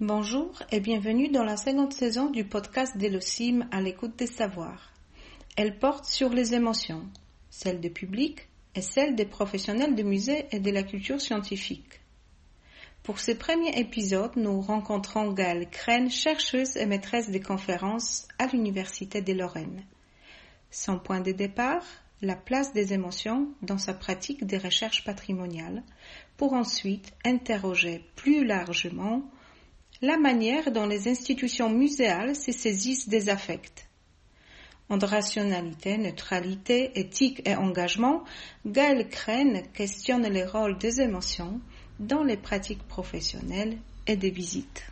Bonjour et bienvenue dans la seconde saison du podcast d'Elosim à l'écoute des savoirs. Elle porte sur les émotions, celles du public et celles des professionnels de musée et de la culture scientifique. Pour ce premier épisode, nous rencontrons Gaëlle Crène, chercheuse et maîtresse des conférences à l'Université de Lorraine. Son point de départ, la place des émotions dans sa pratique des recherches patrimoniales, pour ensuite interroger plus largement la manière dont les institutions muséales se saisissent des affects. Entre rationalité, neutralité, éthique et engagement, Gaël Crène questionne les rôles des émotions dans les pratiques professionnelles et des visites.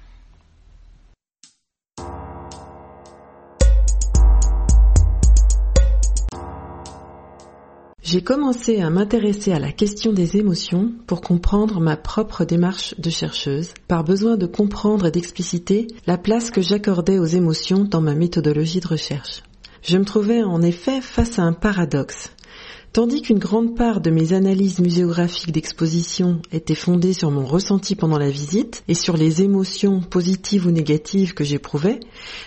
J'ai commencé à m'intéresser à la question des émotions pour comprendre ma propre démarche de chercheuse, par besoin de comprendre et d'expliciter la place que j'accordais aux émotions dans ma méthodologie de recherche. Je me trouvais en effet face à un paradoxe. Tandis qu'une grande part de mes analyses muséographiques d'exposition étaient fondées sur mon ressenti pendant la visite et sur les émotions positives ou négatives que j'éprouvais,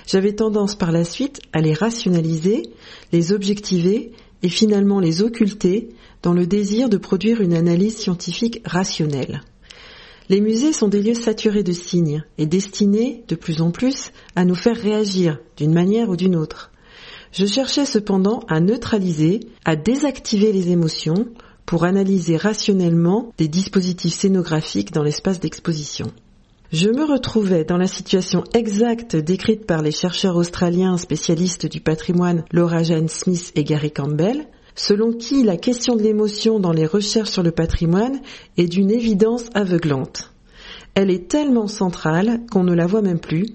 j'avais tendance par la suite à les rationaliser, les objectiver et finalement les occulter dans le désir de produire une analyse scientifique rationnelle. Les musées sont des lieux saturés de signes et destinés, de plus en plus, à nous faire réagir d'une manière ou d'une autre. Je cherchais cependant à neutraliser, à désactiver les émotions pour analyser rationnellement des dispositifs scénographiques dans l'espace d'exposition. Je me retrouvais dans la situation exacte décrite par les chercheurs australiens spécialistes du patrimoine Laura Jane Smith et Gary Campbell, selon qui la question de l'émotion dans les recherches sur le patrimoine est d'une évidence aveuglante. Elle est tellement centrale qu'on ne la voit même plus,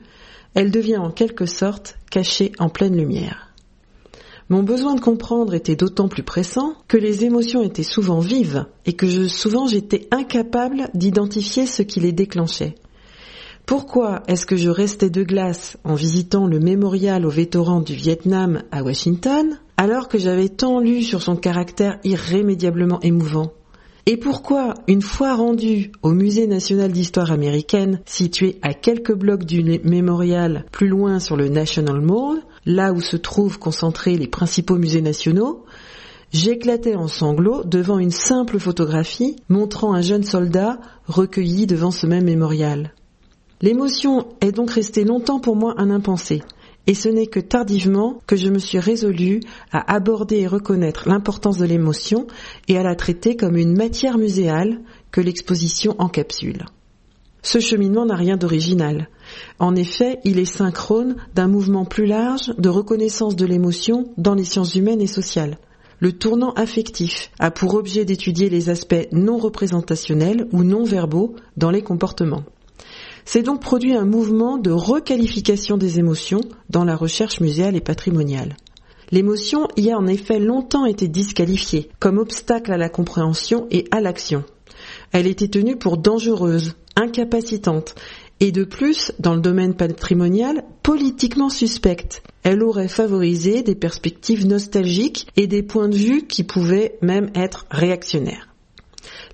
elle devient en quelque sorte cachée en pleine lumière. Mon besoin de comprendre était d'autant plus pressant que les émotions étaient souvent vives et que je, souvent j'étais incapable d'identifier ce qui les déclenchait. Pourquoi est-ce que je restais de glace en visitant le mémorial aux vétérans du Vietnam à Washington, alors que j'avais tant lu sur son caractère irrémédiablement émouvant? Et pourquoi, une fois rendu au Musée national d'histoire américaine, situé à quelques blocs du mémorial plus loin sur le National Mall, là où se trouvent concentrés les principaux musées nationaux, j'éclatais en sanglots devant une simple photographie montrant un jeune soldat recueilli devant ce même mémorial. L'émotion est donc restée longtemps pour moi un impensé, et ce n'est que tardivement que je me suis résolue à aborder et reconnaître l'importance de l'émotion et à la traiter comme une matière muséale que l'exposition encapsule. Ce cheminement n'a rien d'original. En effet, il est synchrone d'un mouvement plus large de reconnaissance de l'émotion dans les sciences humaines et sociales. Le tournant affectif a pour objet d'étudier les aspects non représentationnels ou non verbaux dans les comportements. C'est donc produit un mouvement de requalification des émotions dans la recherche muséale et patrimoniale. L'émotion y a en effet longtemps été disqualifiée comme obstacle à la compréhension et à l'action. Elle était tenue pour dangereuse, incapacitante et de plus, dans le domaine patrimonial, politiquement suspecte. Elle aurait favorisé des perspectives nostalgiques et des points de vue qui pouvaient même être réactionnaires.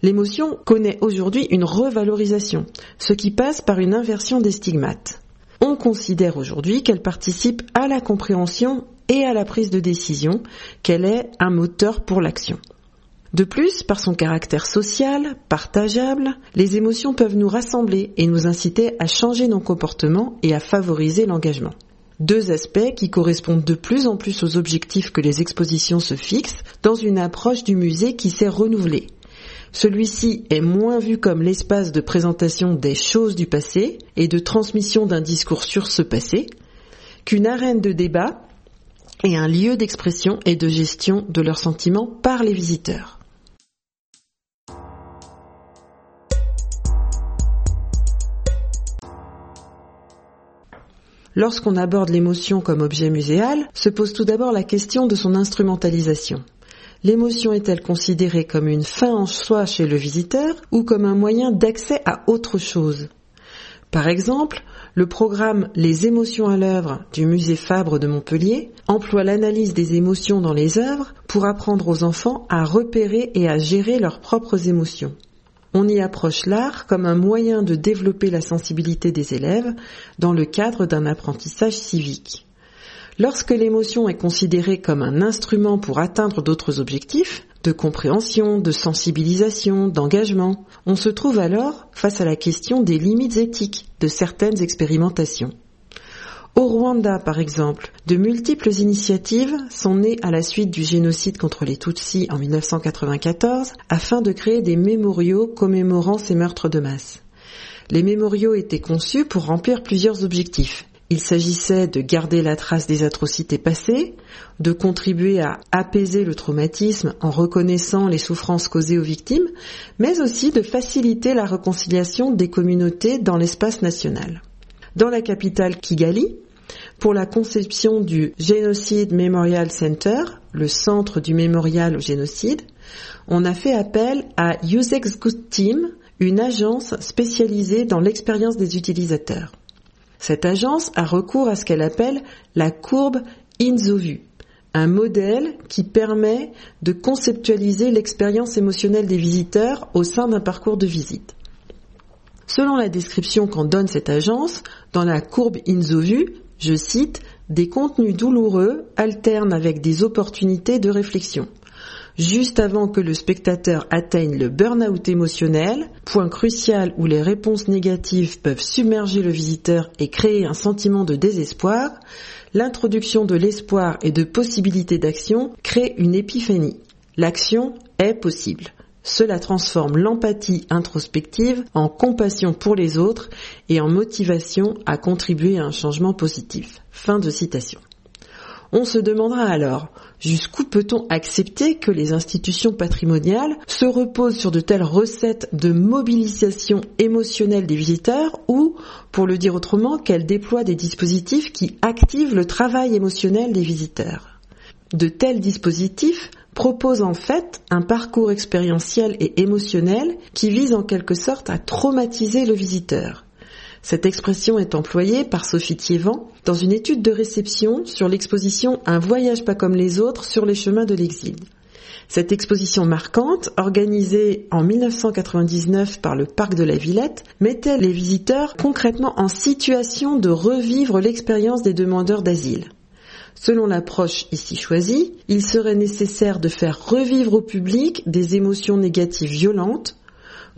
L'émotion connaît aujourd'hui une revalorisation, ce qui passe par une inversion des stigmates. On considère aujourd'hui qu'elle participe à la compréhension et à la prise de décision, qu'elle est un moteur pour l'action. De plus, par son caractère social, partageable, les émotions peuvent nous rassembler et nous inciter à changer nos comportements et à favoriser l'engagement. Deux aspects qui correspondent de plus en plus aux objectifs que les expositions se fixent dans une approche du musée qui s'est renouvelée. Celui-ci est moins vu comme l'espace de présentation des choses du passé et de transmission d'un discours sur ce passé qu'une arène de débat et un lieu d'expression et de gestion de leurs sentiments par les visiteurs. Lorsqu'on aborde l'émotion comme objet muséal, se pose tout d'abord la question de son instrumentalisation. L'émotion est-elle considérée comme une fin en soi chez le visiteur ou comme un moyen d'accès à autre chose? Par exemple, le programme Les émotions à l'œuvre du musée Fabre de Montpellier emploie l'analyse des émotions dans les œuvres pour apprendre aux enfants à repérer et à gérer leurs propres émotions. on y approche l'art comme un moyen de développer la sensibilité des élèves dans le cadre d'un apprentissage civique. Lorsque l'émotion est considérée comme un instrument pour atteindre d'autres objectifs, de compréhension, de sensibilisation, d'engagement, on se trouve alors face à la question des limites éthiques de certaines expérimentations. Au Rwanda, par exemple, de multiples initiatives sont nées à la suite du génocide contre les Tutsis en 1994 afin de créer des mémoriaux commémorant ces meurtres de masse. Les mémoriaux étaient conçus pour remplir plusieurs objectifs. Il s'agissait de garder la trace des atrocités passées, de contribuer à apaiser le traumatisme en reconnaissant les souffrances causées aux victimes, mais aussi de faciliter la réconciliation des communautés dans l'espace national dans la capitale Kigali pour la conception du Genocide Memorial Center, le centre du mémorial au génocide. On a fait appel à Usex Good Team, une agence spécialisée dans l'expérience des utilisateurs. Cette agence a recours à ce qu'elle appelle la courbe INZOVU, un modèle qui permet de conceptualiser l'expérience émotionnelle des visiteurs au sein d'un parcours de visite. Selon la description qu'en donne cette agence, dans la courbe INZOVU, je cite, des contenus douloureux alternent avec des opportunités de réflexion. Juste avant que le spectateur atteigne le burn-out émotionnel, point crucial où les réponses négatives peuvent submerger le visiteur et créer un sentiment de désespoir, l'introduction de l'espoir et de possibilités d'action crée une épiphanie. L'action est possible. Cela transforme l'empathie introspective en compassion pour les autres et en motivation à contribuer à un changement positif. Fin de citation. On se demandera alors jusqu'où peut-on accepter que les institutions patrimoniales se reposent sur de telles recettes de mobilisation émotionnelle des visiteurs ou, pour le dire autrement, qu'elles déploient des dispositifs qui activent le travail émotionnel des visiteurs. De tels dispositifs propose en fait un parcours expérientiel et émotionnel qui vise en quelque sorte à traumatiser le visiteur. Cette expression est employée par Sophie Thiévan dans une étude de réception sur l'exposition Un voyage pas comme les autres sur les chemins de l'exil. Cette exposition marquante, organisée en 1999 par le Parc de la Villette, mettait les visiteurs concrètement en situation de revivre l'expérience des demandeurs d'asile. Selon l'approche ici choisie, il serait nécessaire de faire revivre au public des émotions négatives violentes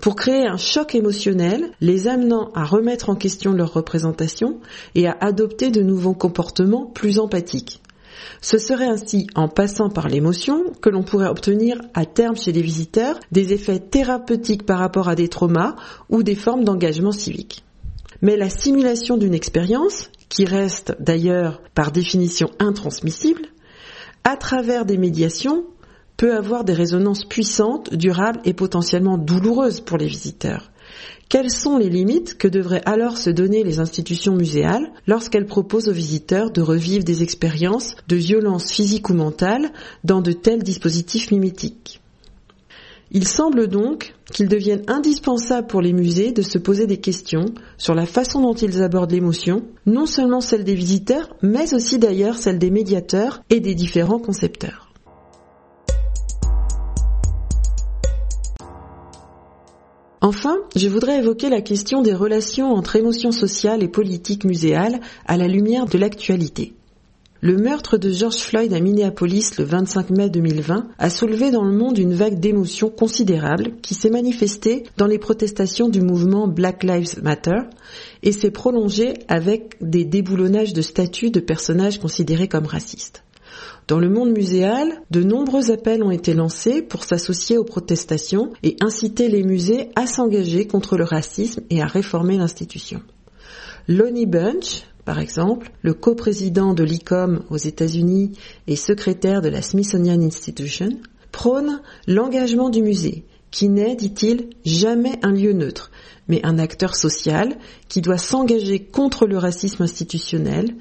pour créer un choc émotionnel, les amenant à remettre en question leur représentation et à adopter de nouveaux comportements plus empathiques. Ce serait ainsi en passant par l'émotion que l'on pourrait obtenir à terme chez les visiteurs des effets thérapeutiques par rapport à des traumas ou des formes d'engagement civique. Mais la simulation d'une expérience, qui reste d'ailleurs par définition intransmissible, à travers des médiations, peut avoir des résonances puissantes, durables et potentiellement douloureuses pour les visiteurs. Quelles sont les limites que devraient alors se donner les institutions muséales lorsqu'elles proposent aux visiteurs de revivre des expériences de violence physique ou mentale dans de tels dispositifs mimétiques il semble donc qu'il devienne indispensable pour les musées de se poser des questions sur la façon dont ils abordent l'émotion, non seulement celle des visiteurs, mais aussi d'ailleurs celle des médiateurs et des différents concepteurs. Enfin, je voudrais évoquer la question des relations entre émotions sociales et politiques muséales à la lumière de l'actualité. Le meurtre de George Floyd à Minneapolis le 25 mai 2020 a soulevé dans le monde une vague d'émotions considérable qui s'est manifestée dans les protestations du mouvement Black Lives Matter et s'est prolongée avec des déboulonnages de statues de personnages considérés comme racistes. Dans le monde muséal, de nombreux appels ont été lancés pour s'associer aux protestations et inciter les musées à s'engager contre le racisme et à réformer l'institution. Lonnie Bunch, par exemple, le coprésident de l'ICOM aux États-Unis et secrétaire de la Smithsonian Institution, prône l'engagement du musée, qui n'est, dit-il, jamais un lieu neutre, mais un acteur social qui doit s'engager contre le racisme institutionnel,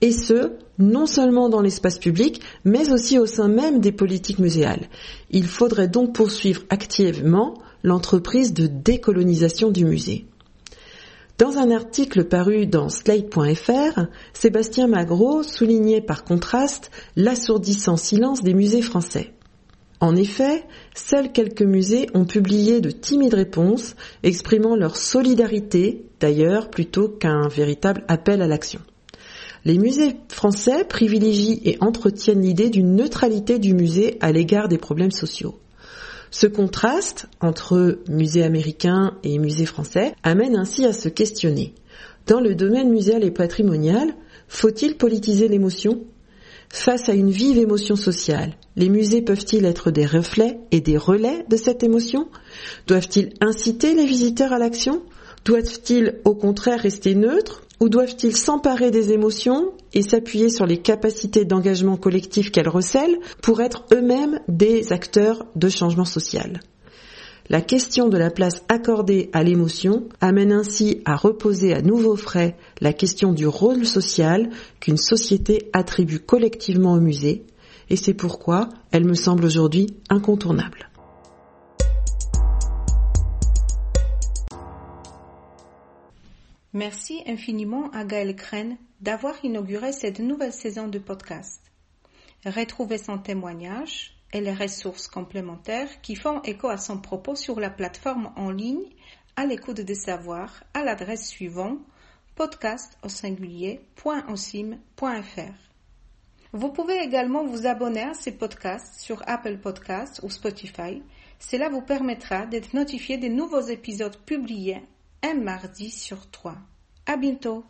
et ce, non seulement dans l'espace public, mais aussi au sein même des politiques muséales. Il faudrait donc poursuivre activement l'entreprise de décolonisation du musée. Dans un article paru dans Slate.fr, Sébastien Magro soulignait par contraste l'assourdissant silence des musées français. En effet, seuls quelques musées ont publié de timides réponses exprimant leur solidarité, d'ailleurs plutôt qu'un véritable appel à l'action. Les musées français privilégient et entretiennent l'idée d'une neutralité du musée à l'égard des problèmes sociaux. Ce contraste entre musées américains et musées français amène ainsi à se questionner. Dans le domaine muséal et patrimonial, faut-il politiser l'émotion? Face à une vive émotion sociale, les musées peuvent-ils être des reflets et des relais de cette émotion? Doivent-ils inciter les visiteurs à l'action? Doivent-ils au contraire rester neutres ou doivent-ils s'emparer des émotions et s'appuyer sur les capacités d'engagement collectif qu'elles recèlent pour être eux-mêmes des acteurs de changement social? La question de la place accordée à l'émotion amène ainsi à reposer à nouveau frais la question du rôle social qu'une société attribue collectivement au musée, et c'est pourquoi elle me semble aujourd'hui incontournable. Merci infiniment à Gaël Crène d'avoir inauguré cette nouvelle saison de podcast. Retrouvez son témoignage et les ressources complémentaires qui font écho à son propos sur la plateforme en ligne à l'écoute des savoirs à l'adresse suivante podcast au singulier.osim.fr. Vous pouvez également vous abonner à ces podcasts sur Apple Podcasts ou Spotify. Cela vous permettra d'être notifié des nouveaux épisodes publiés un mardi sur trois. À bientôt!